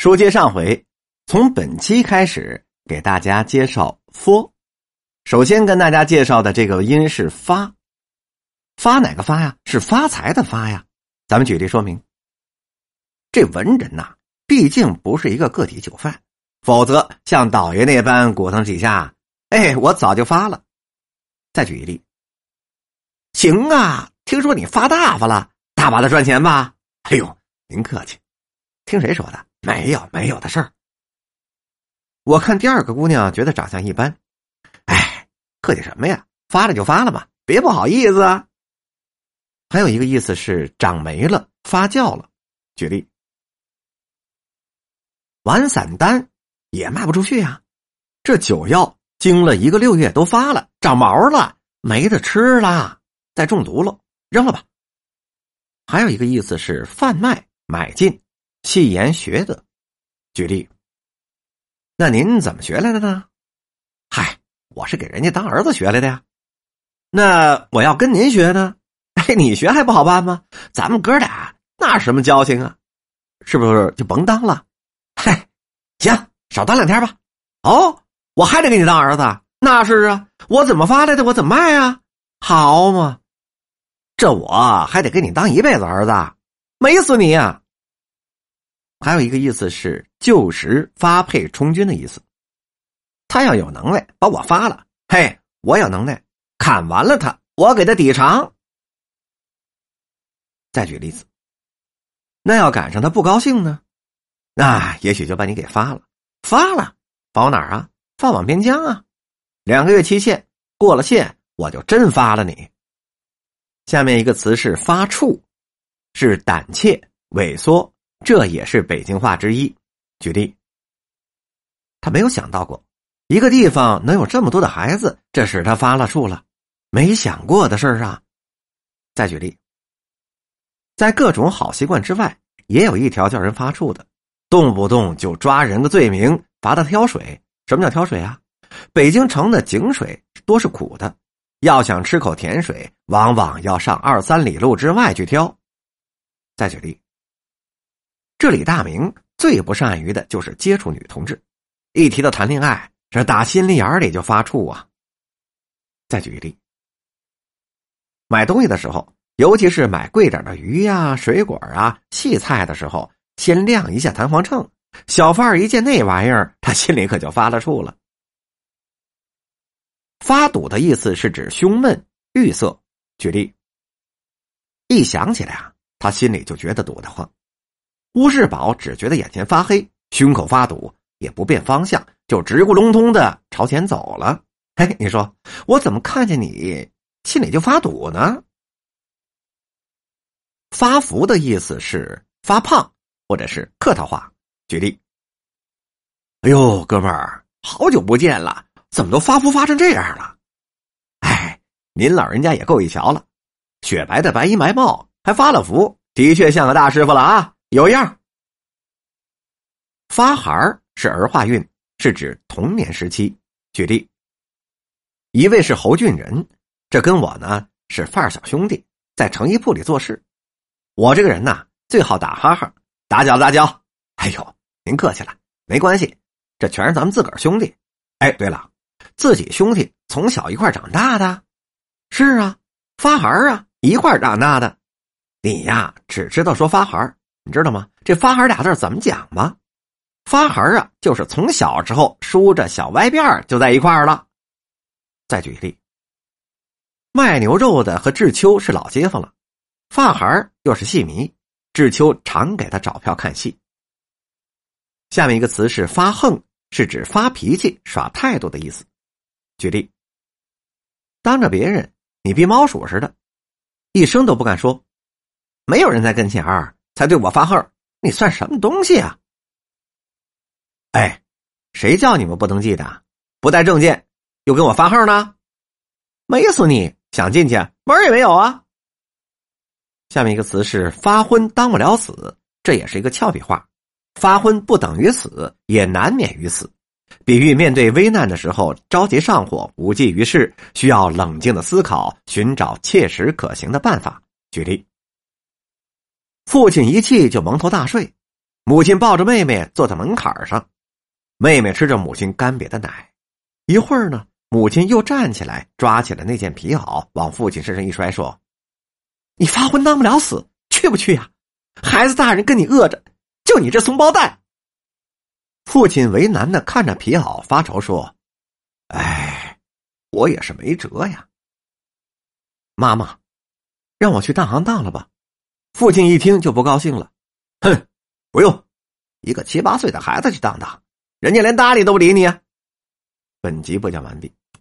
书接上回，从本期开始给大家介绍佛。首先跟大家介绍的这个音是“发”，发哪个发呀？是发财的发呀。咱们举例说明。这文人呐，毕竟不是一个个体酒贩，否则像倒爷那般鼓腾几下，哎，我早就发了。再举一例，行啊，听说你发大发了，大把的赚钱吧？哎呦，您客气，听谁说的？没有没有的事儿。我看第二个姑娘觉得长相一般，哎，客气什么呀？发了就发了吧，别不好意思啊。还有一个意思是长霉了、发酵了。举例，完散丹也卖不出去呀。这酒药经了一个六月都发了，长毛了，没得吃了，再中毒了，扔了吧。还有一个意思是贩卖、买进。戏言学的，举例。那您怎么学来的呢？嗨，我是给人家当儿子学来的呀。那我要跟您学呢？哎，你学还不好办吗？咱们哥俩那什么交情啊？是不是就甭当了？嗨，行，少当两天吧。哦，我还得给你当儿子？那是啊，我怎么发来的，我怎么卖啊？好嘛，这我还得给你当一辈子儿子，美死你呀！还有一个意思是旧时发配充军的意思，他要有能耐把我发了，嘿，我有能耐砍完了他，我给他抵偿。再举例子，那要赶上他不高兴呢，那也许就把你给发了，发了，发哪儿啊？发往边疆啊，两个月期限过了线，我就真发了你。下面一个词是发怵，是胆怯、萎缩。这也是北京话之一。举例，他没有想到过一个地方能有这么多的孩子，这使他发了怵了。没想过的事儿啊！再举例，在各种好习惯之外，也有一条叫人发怵的，动不动就抓人的罪名，罚他挑水。什么叫挑水啊？北京城的井水多是苦的，要想吃口甜水，往往要上二三里路之外去挑。再举例。这李大明最不善于的就是接触女同志，一提到谈恋爱，这打心里眼里就发怵啊。再举例，买东西的时候，尤其是买贵点的鱼呀、水果啊、细菜的时候，先亮一下弹簧秤。小贩一见那玩意儿，他心里可就发了怵了。发堵的意思是指胸闷、郁塞。举例，一想起来啊，他心里就觉得堵得慌。乌世宝只觉得眼前发黑，胸口发堵，也不变方向，就直咕隆咚的朝前走了。嘿，你说我怎么看见你心里就发堵呢？发福的意思是发胖，或者是客套话。举例：哎呦，哥们儿，好久不见了，怎么都发福发成这样了？哎，您老人家也够一瞧了，雪白的白衣白帽，还发了福，的确像个大师傅了啊！有样，发孩是儿化韵，是指童年时期。举例，一位是侯俊仁，这跟我呢是范儿小兄弟，在成衣铺里做事。我这个人呐，最好打哈哈，打搅打搅。哎呦，您客气了，没关系，这全是咱们自个儿兄弟。哎，对了，自己兄弟从小一块长大的，是啊，发孩啊，一块长大的。你呀，只知道说发孩。你知道吗？这“发孩”俩字怎么讲吗？“发孩”啊，就是从小时候梳着小歪辫就在一块儿了。再举例，卖牛肉的和志秋是老街坊了，发孩又是戏迷，志秋常给他找票看戏。下面一个词是“发横”，是指发脾气、耍态度的意思。举例，当着别人，你比猫鼠似的，一声都不敢说，没有人在跟前儿。才对我发横，你算什么东西啊？哎，谁叫你们不登记的？不带证件又跟我发横呢？美死你！想进去门也没有啊！下面一个词是“发昏”，当不了死，这也是一个俏皮话。发昏不等于死，也难免于死，比喻面对危难的时候着急上火，无济于事，需要冷静的思考，寻找切实可行的办法。举例。父亲一气就蒙头大睡，母亲抱着妹妹坐在门槛上，妹妹吃着母亲干瘪的奶。一会儿呢，母亲又站起来，抓起了那件皮袄，往父亲身上一摔，说：“你发昏当不了死，去不去呀？孩子大人跟你饿着，就你这怂包蛋。”父亲为难的看着皮袄，发愁说：“哎，我也是没辙呀。”妈妈，让我去当行当了吧？父亲一听就不高兴了，哼，不用，一个七八岁的孩子去当当，人家连搭理都不理你啊。本集播讲完毕。